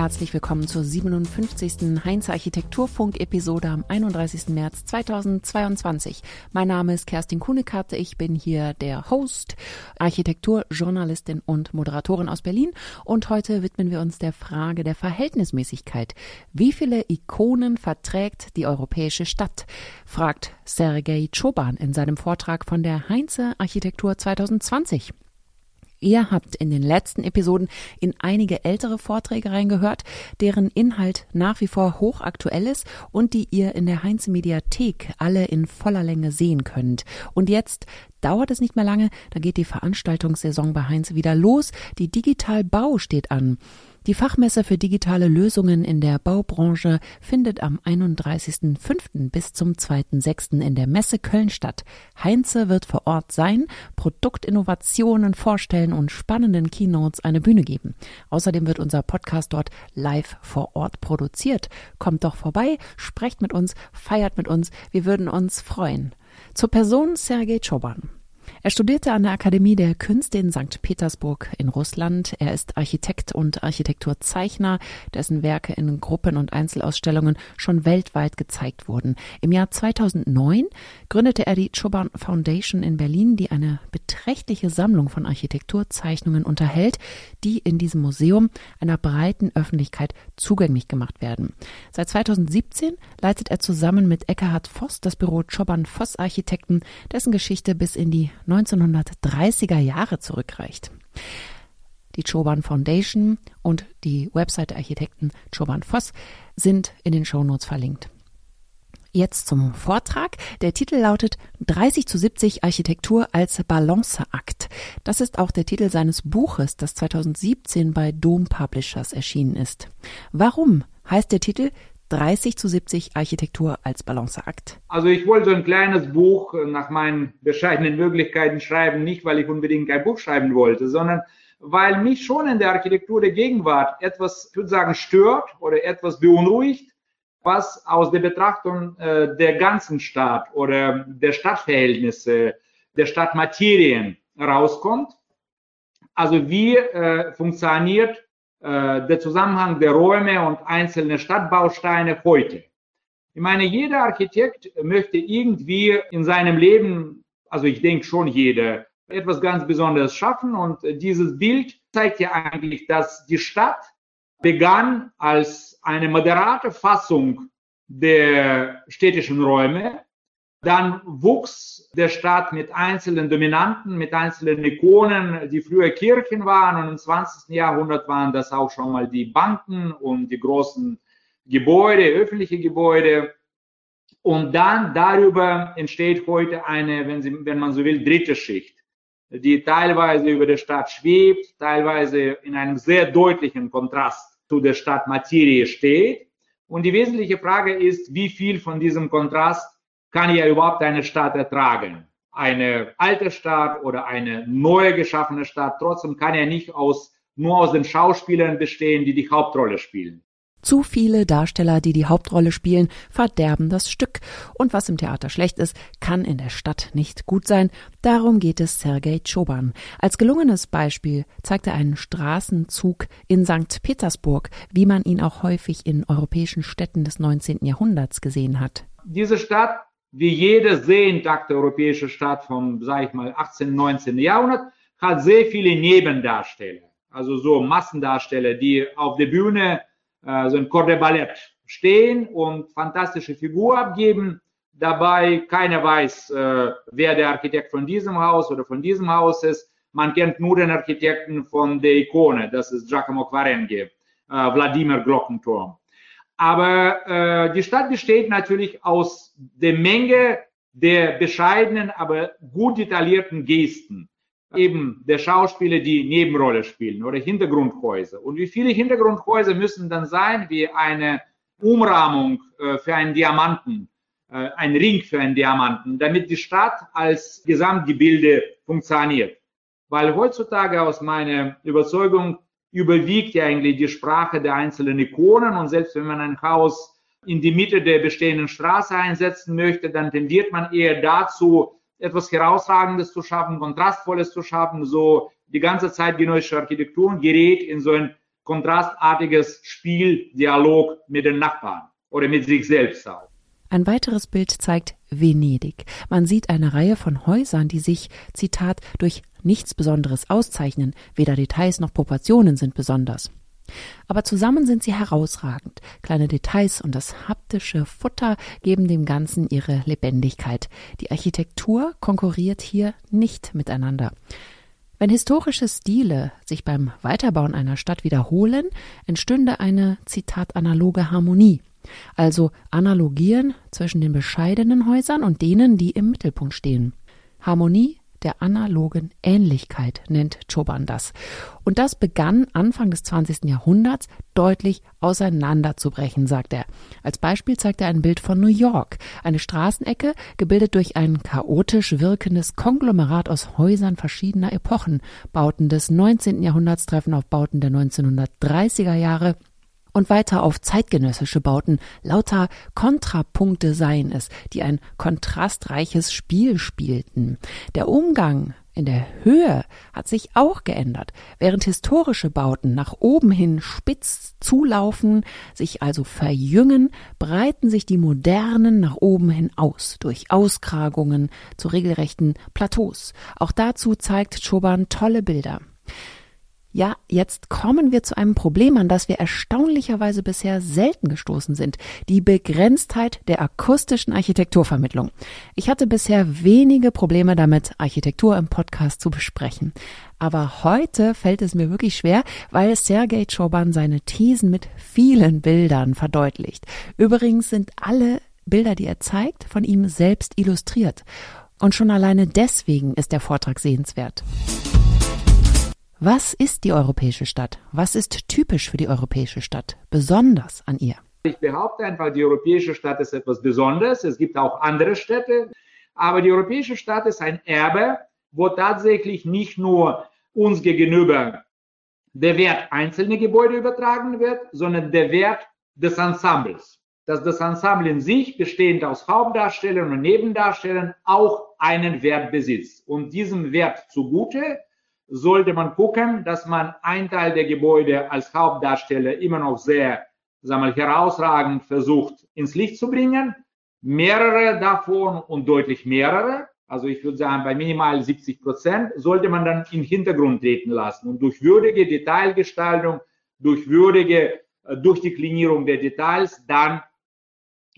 Herzlich willkommen zur 57. Heinz Architekturfunk-Episode am 31. März 2022. Mein Name ist Kerstin Kuhnekarte. Ich bin hier der Host, Architekturjournalistin und Moderatorin aus Berlin. Und heute widmen wir uns der Frage der Verhältnismäßigkeit. Wie viele Ikonen verträgt die europäische Stadt? fragt Sergei Choban in seinem Vortrag von der Heinze Architektur 2020. Ihr habt in den letzten Episoden in einige ältere Vorträge reingehört, deren Inhalt nach wie vor hochaktuell ist und die ihr in der Heinz Mediathek alle in voller Länge sehen könnt. Und jetzt dauert es nicht mehr lange, da geht die Veranstaltungssaison bei Heinz wieder los. Die Digital Bau steht an. Die Fachmesse für digitale Lösungen in der Baubranche findet am 31.05. bis zum 2.06. in der Messe Köln statt. Heinze wird vor Ort sein, Produktinnovationen vorstellen und spannenden Keynotes eine Bühne geben. Außerdem wird unser Podcast dort live vor Ort produziert. Kommt doch vorbei, sprecht mit uns, feiert mit uns, wir würden uns freuen. Zur Person Sergei Choban. Er studierte an der Akademie der Künste in St. Petersburg in Russland. Er ist Architekt und Architekturzeichner, dessen Werke in Gruppen- und Einzelausstellungen schon weltweit gezeigt wurden. Im Jahr 2009 gründete er die Choban Foundation in Berlin, die eine beträchtliche Sammlung von Architekturzeichnungen unterhält, die in diesem Museum einer breiten Öffentlichkeit zugänglich gemacht werden. Seit 2017 leitet er zusammen mit Eckhard Voss das Büro Choban Voss Architekten, dessen Geschichte bis in die 1930er Jahre zurückreicht. Die Choban Foundation und die Website der Architekten Choban Voss sind in den Shownotes verlinkt. Jetzt zum Vortrag. Der Titel lautet 30 zu 70 Architektur als Balanceakt. Das ist auch der Titel seines Buches, das 2017 bei Dom Publishers erschienen ist. Warum heißt der Titel 30 zu 70 Architektur als Balanceakt? Also ich wollte so ein kleines Buch nach meinen bescheidenen Möglichkeiten schreiben, nicht weil ich unbedingt ein Buch schreiben wollte, sondern weil mich schon in der Architektur der Gegenwart etwas, ich würde sagen, stört oder etwas beunruhigt, was aus der Betrachtung äh, der ganzen Stadt oder der Stadtverhältnisse, der Stadtmaterien rauskommt. Also wie äh, funktioniert äh, der Zusammenhang der Räume und einzelne Stadtbausteine heute. Ich meine, jeder Architekt möchte irgendwie in seinem Leben, also ich denke schon jeder, etwas ganz Besonderes schaffen. Und dieses Bild zeigt ja eigentlich, dass die Stadt begann als eine moderate Fassung der städtischen Räume dann wuchs der Staat mit einzelnen Dominanten, mit einzelnen Ikonen, die früher Kirchen waren. Und im 20. Jahrhundert waren das auch schon mal die Banken und die großen Gebäude, öffentliche Gebäude. Und dann darüber entsteht heute eine, wenn, Sie, wenn man so will, dritte Schicht, die teilweise über der Stadt schwebt, teilweise in einem sehr deutlichen Kontrast zu der Stadtmaterie steht. Und die wesentliche Frage ist, wie viel von diesem Kontrast kann ja überhaupt eine Stadt ertragen. Eine alte Stadt oder eine neu geschaffene Stadt, trotzdem kann er nicht aus, nur aus den Schauspielern bestehen, die die Hauptrolle spielen. Zu viele Darsteller, die die Hauptrolle spielen, verderben das Stück. Und was im Theater schlecht ist, kann in der Stadt nicht gut sein. Darum geht es Sergei Choban. Als gelungenes Beispiel zeigt er einen Straßenzug in St. Petersburg, wie man ihn auch häufig in europäischen Städten des 19. Jahrhunderts gesehen hat. Diese Stadt wie jede sehentagte europäische Stadt vom, sage ich mal, 18., 19. Jahrhundert, hat sehr viele Nebendarsteller, also so Massendarsteller, die auf der Bühne äh, so ein Corps stehen und fantastische Figur abgeben. Dabei keiner weiß, äh, wer der Architekt von diesem Haus oder von diesem Haus ist. Man kennt nur den Architekten von der Ikone, das ist Giacomo Quarengi, äh, Wladimir Glockenturm. Aber äh, die Stadt besteht natürlich aus der Menge der bescheidenen, aber gut detaillierten Gesten. Eben der Schauspieler, die Nebenrolle spielen oder Hintergrundhäuser. Und wie viele Hintergrundhäuser müssen dann sein, wie eine Umrahmung äh, für einen Diamanten, äh, ein Ring für einen Diamanten, damit die Stadt als Gesamtgebilde funktioniert. Weil heutzutage aus meiner Überzeugung überwiegt ja eigentlich die Sprache der einzelnen Ikonen und selbst wenn man ein Haus in die Mitte der bestehenden Straße einsetzen möchte, dann tendiert man eher dazu, etwas Herausragendes zu schaffen, Kontrastvolles zu schaffen. So die ganze Zeit genossische Architektur gerät in so ein kontrastartiges Spiel, Dialog mit den Nachbarn oder mit sich selbst auch. Ein weiteres Bild zeigt Venedig. Man sieht eine Reihe von Häusern, die sich, Zitat, durch nichts Besonderes auszeichnen, weder Details noch Proportionen sind besonders. Aber zusammen sind sie herausragend. Kleine Details und das haptische Futter geben dem Ganzen ihre Lebendigkeit. Die Architektur konkurriert hier nicht miteinander. Wenn historische Stile sich beim Weiterbauen einer Stadt wiederholen, entstünde eine, Zitat, analoge Harmonie. Also Analogien zwischen den bescheidenen Häusern und denen, die im Mittelpunkt stehen. Harmonie der analogen Ähnlichkeit nennt Choban das. Und das begann Anfang des 20. Jahrhunderts deutlich auseinanderzubrechen, sagt er. Als Beispiel zeigt er ein Bild von New York, eine Straßenecke, gebildet durch ein chaotisch wirkendes Konglomerat aus Häusern verschiedener Epochen. Bauten des 19. Jahrhunderts treffen auf Bauten der 1930er Jahre und weiter auf zeitgenössische Bauten. Lauter Kontrapunkte seien es, die ein kontrastreiches Spiel spielten. Der Umgang in der Höhe hat sich auch geändert. Während historische Bauten nach oben hin spitz zulaufen, sich also verjüngen, breiten sich die modernen nach oben hin aus, durch Auskragungen zu regelrechten Plateaus. Auch dazu zeigt Choban tolle Bilder. Ja, jetzt kommen wir zu einem Problem, an das wir erstaunlicherweise bisher selten gestoßen sind. Die Begrenztheit der akustischen Architekturvermittlung. Ich hatte bisher wenige Probleme damit, Architektur im Podcast zu besprechen. Aber heute fällt es mir wirklich schwer, weil Sergei Choban seine Thesen mit vielen Bildern verdeutlicht. Übrigens sind alle Bilder, die er zeigt, von ihm selbst illustriert. Und schon alleine deswegen ist der Vortrag sehenswert. Was ist die europäische Stadt? Was ist typisch für die europäische Stadt, besonders an ihr? Ich behaupte einfach, die europäische Stadt ist etwas Besonderes. Es gibt auch andere Städte, aber die europäische Stadt ist ein Erbe, wo tatsächlich nicht nur uns gegenüber der Wert einzelner Gebäude übertragen wird, sondern der Wert des Ensembles. Dass das Ensemble in sich, bestehend aus Hauptdarstellern und Nebendarstellern, auch einen Wert besitzt. Und diesem Wert zugute sollte man gucken, dass man ein Teil der Gebäude als Hauptdarsteller immer noch sehr sagen wir, herausragend versucht ins Licht zu bringen. Mehrere davon und deutlich mehrere, also ich würde sagen bei minimal 70 Prozent, sollte man dann im Hintergrund treten lassen und durch würdige Detailgestaltung, durch würdige äh, Durchdeklinierung der Details dann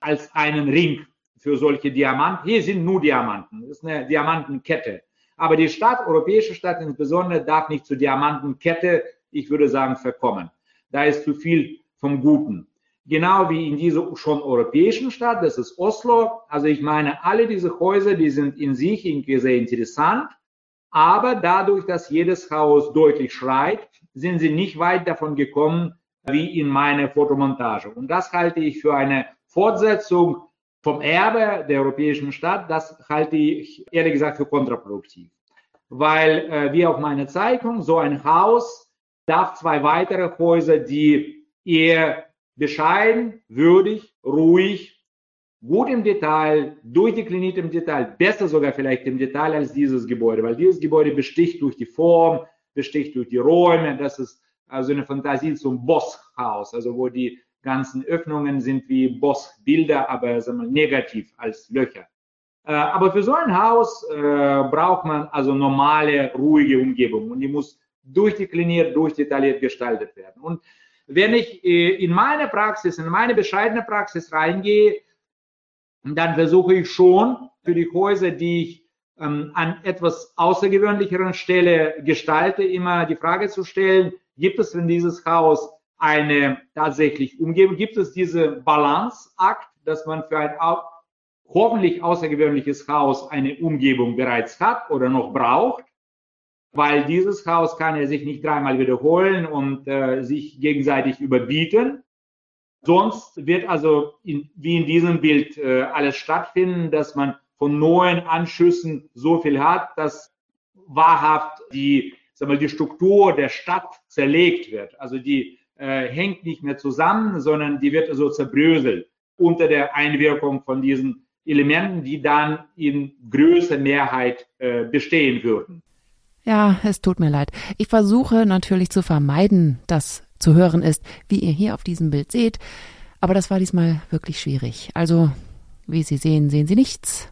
als einen Ring für solche Diamanten. Hier sind nur Diamanten. Das ist eine Diamantenkette. Aber die Stadt, europäische Stadt insbesondere, darf nicht zur Diamantenkette, ich würde sagen, verkommen. Da ist zu viel vom Guten. Genau wie in dieser schon europäischen Stadt, das ist Oslo. Also ich meine, alle diese Häuser, die sind in sich sehr interessant. Aber dadurch, dass jedes Haus deutlich schreit, sind sie nicht weit davon gekommen, wie in meiner Fotomontage. Und das halte ich für eine Fortsetzung vom Erbe der europäischen Stadt, das halte ich ehrlich gesagt für kontraproduktiv. Weil, äh, wie auf meiner Zeichnung, so ein Haus darf zwei weitere Häuser, die eher bescheiden, würdig, ruhig, gut im Detail, durchdekliniert im Detail, besser sogar vielleicht im Detail als dieses Gebäude, weil dieses Gebäude besticht durch die Form, besticht durch die Räume, das ist also eine Fantasie zum Bosshaus, also wo die ganzen Öffnungen sind wie Bossbilder, aber sagen wir, negativ als Löcher. Äh, aber für so ein Haus äh, braucht man also normale, ruhige Umgebung und die muss durchdekliniert, durchdetailliert gestaltet werden. Und wenn ich äh, in meine Praxis, in meine bescheidene Praxis reingehe, dann versuche ich schon für die Häuser, die ich ähm, an etwas außergewöhnlicheren Stelle gestalte, immer die Frage zu stellen, gibt es in dieses Haus eine tatsächlich Umgebung, gibt es diese Balanceakt, dass man für ein hoffentlich außergewöhnliches Haus eine Umgebung bereits hat oder noch braucht, weil dieses Haus kann er sich nicht dreimal wiederholen und äh, sich gegenseitig überbieten. Sonst wird also in, wie in diesem Bild äh, alles stattfinden, dass man von neuen Anschüssen so viel hat, dass wahrhaft die, sagen wir, die Struktur der Stadt zerlegt wird. Also die äh, hängt nicht mehr zusammen, sondern die wird so zerbröselt. unter der Einwirkung von diesen Elementen, die dann in größer Mehrheit äh, bestehen würden. Ja, es tut mir leid. Ich versuche natürlich zu vermeiden, dass zu hören ist, wie ihr hier auf diesem Bild seht. Aber das war diesmal wirklich schwierig. Also, wie Sie sehen, sehen Sie nichts.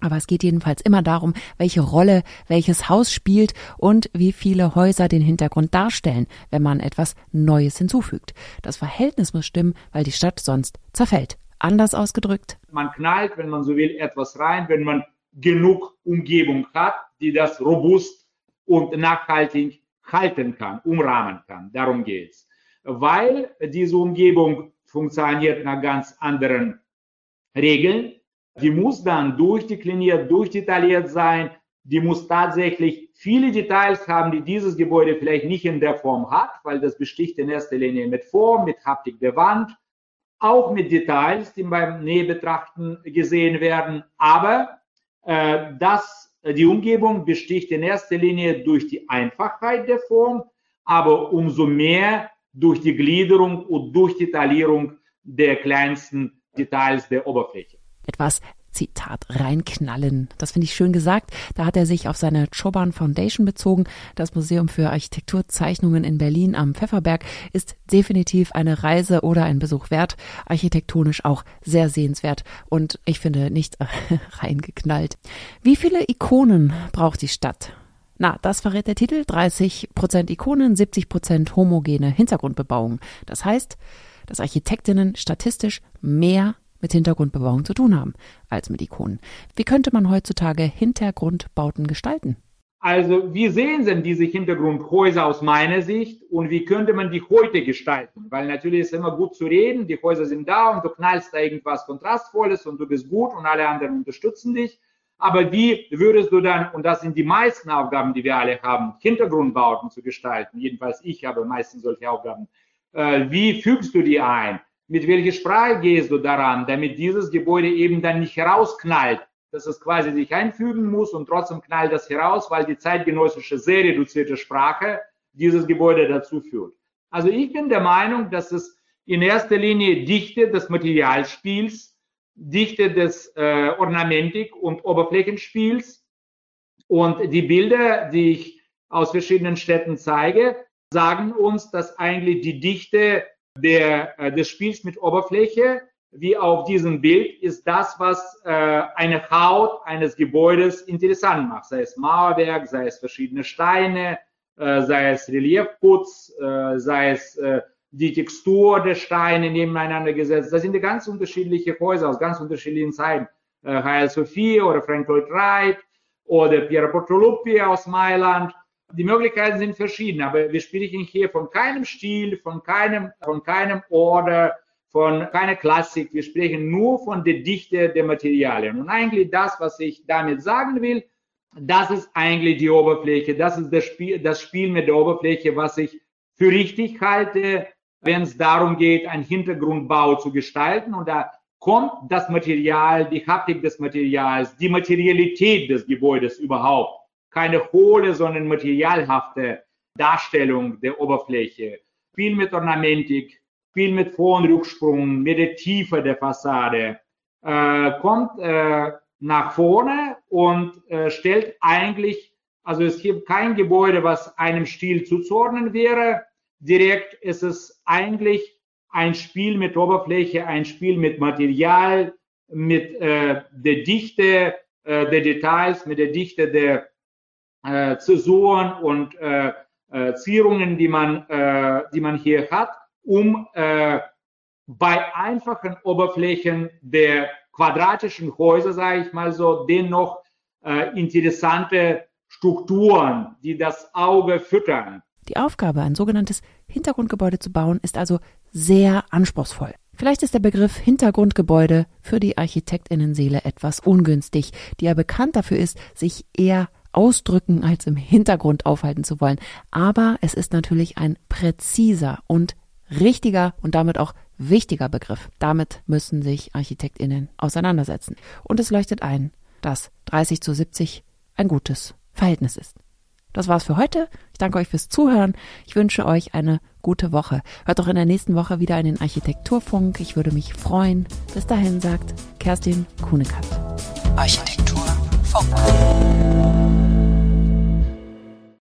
Aber es geht jedenfalls immer darum, welche Rolle welches Haus spielt und wie viele Häuser den Hintergrund darstellen, wenn man etwas Neues hinzufügt. Das Verhältnis muss stimmen, weil die Stadt sonst zerfällt. Anders ausgedrückt. Man knallt, wenn man so will, etwas rein, wenn man genug Umgebung hat, die das robust und nachhaltig halten kann, umrahmen kann. Darum geht's. Weil diese Umgebung funktioniert nach ganz anderen Regeln. Die muss dann durchdekliniert, durchdetailliert sein. Die muss tatsächlich viele Details haben, die dieses Gebäude vielleicht nicht in der Form hat, weil das besticht in erster Linie mit Form, mit Haptik der Wand, auch mit Details, die beim Nähebetrachten gesehen werden. Aber äh, das, die Umgebung besticht in erster Linie durch die Einfachheit der Form, aber umso mehr durch die Gliederung und durch die Taillierung der kleinsten Details der Oberfläche. Etwas Zitat reinknallen. Das finde ich schön gesagt. Da hat er sich auf seine Choban Foundation bezogen. Das Museum für Architekturzeichnungen in Berlin am Pfefferberg ist definitiv eine Reise oder ein Besuch wert. Architektonisch auch sehr sehenswert und ich finde nicht reingeknallt. Wie viele Ikonen braucht die Stadt? Na, das verrät der Titel. 30 Prozent Ikonen, 70 Prozent homogene Hintergrundbebauung. Das heißt, dass Architektinnen statistisch mehr mit Hintergrundbebauung zu tun haben als mit Ikonen. Wie könnte man heutzutage Hintergrundbauten gestalten? Also, wie sehen denn diese Hintergrundhäuser aus meiner Sicht und wie könnte man die heute gestalten? Weil natürlich ist immer gut zu reden, die Häuser sind da und du knallst da irgendwas Kontrastvolles und du bist gut und alle anderen unterstützen dich. Aber wie würdest du dann, und das sind die meisten Aufgaben, die wir alle haben, Hintergrundbauten zu gestalten, jedenfalls ich habe meistens solche Aufgaben, äh, wie fügst du die ein? Mit welcher Sprache gehst du daran, damit dieses Gebäude eben dann nicht herausknallt, dass es quasi sich einfügen muss und trotzdem knallt das heraus, weil die zeitgenössische sehr reduzierte Sprache dieses Gebäude dazu führt. Also ich bin der Meinung, dass es in erster Linie Dichte des Materialspiels Dichte des äh, Ornamentik und Oberflächenspiels. Und die Bilder, die ich aus verschiedenen Städten zeige, sagen uns, dass eigentlich die Dichte der, äh, des Spiels mit Oberfläche, wie auf diesem Bild, ist das, was äh, eine Haut eines Gebäudes interessant macht. Sei es Mauerwerk, sei es verschiedene Steine, äh, sei es Reliefputz, äh, sei es äh, die Textur der Steine nebeneinander gesetzt. Das sind ganz unterschiedliche Häuser aus ganz unterschiedlichen Zeiten. Äh, Hagia Sophia oder Frank Lloyd Wright oder Piero Portoluppi aus Mailand. Die Möglichkeiten sind verschieden, aber wir sprechen hier von keinem Stil, von keinem, von keinem Order, von keiner Klassik. Wir sprechen nur von der Dichte der Materialien. Und eigentlich das, was ich damit sagen will, das ist eigentlich die Oberfläche, das ist das Spiel, das Spiel mit der Oberfläche, was ich für richtig halte, wenn es darum geht, einen Hintergrundbau zu gestalten. Und da kommt das Material, die Haptik des Materials, die Materialität des Gebäudes überhaupt. Keine hohle, sondern materialhafte Darstellung der Oberfläche. Viel mit Ornamentik, viel mit Vor- und Rücksprung, mit der Tiefe der Fassade. Äh, kommt äh, nach vorne und äh, stellt eigentlich, also es gibt kein Gebäude, was einem Stil zuzuordnen wäre direkt ist es eigentlich ein Spiel mit Oberfläche, ein Spiel mit Material, mit äh, der Dichte äh, der Details, mit der Dichte der äh, Zäsuren und äh, äh, Zierungen, die man, äh, die man hier hat, um äh, bei einfachen Oberflächen der quadratischen Häuser, sage ich mal so, dennoch äh, interessante Strukturen, die das Auge füttern, die Aufgabe, ein sogenanntes Hintergrundgebäude zu bauen, ist also sehr anspruchsvoll. Vielleicht ist der Begriff Hintergrundgebäude für die Architektinnenseele etwas ungünstig, die ja bekannt dafür ist, sich eher ausdrücken als im Hintergrund aufhalten zu wollen. Aber es ist natürlich ein präziser und richtiger und damit auch wichtiger Begriff. Damit müssen sich Architektinnen auseinandersetzen. Und es leuchtet ein, dass 30 zu 70 ein gutes Verhältnis ist. das war's für heute. Ich danke euch fürs Zuhören. Ich wünsche euch eine gute Woche. Hört doch in der nächsten Woche wieder in den Architekturfunk. Ich würde mich freuen. Bis dahin sagt Kerstin Kuhnekatz. Architekturfunk.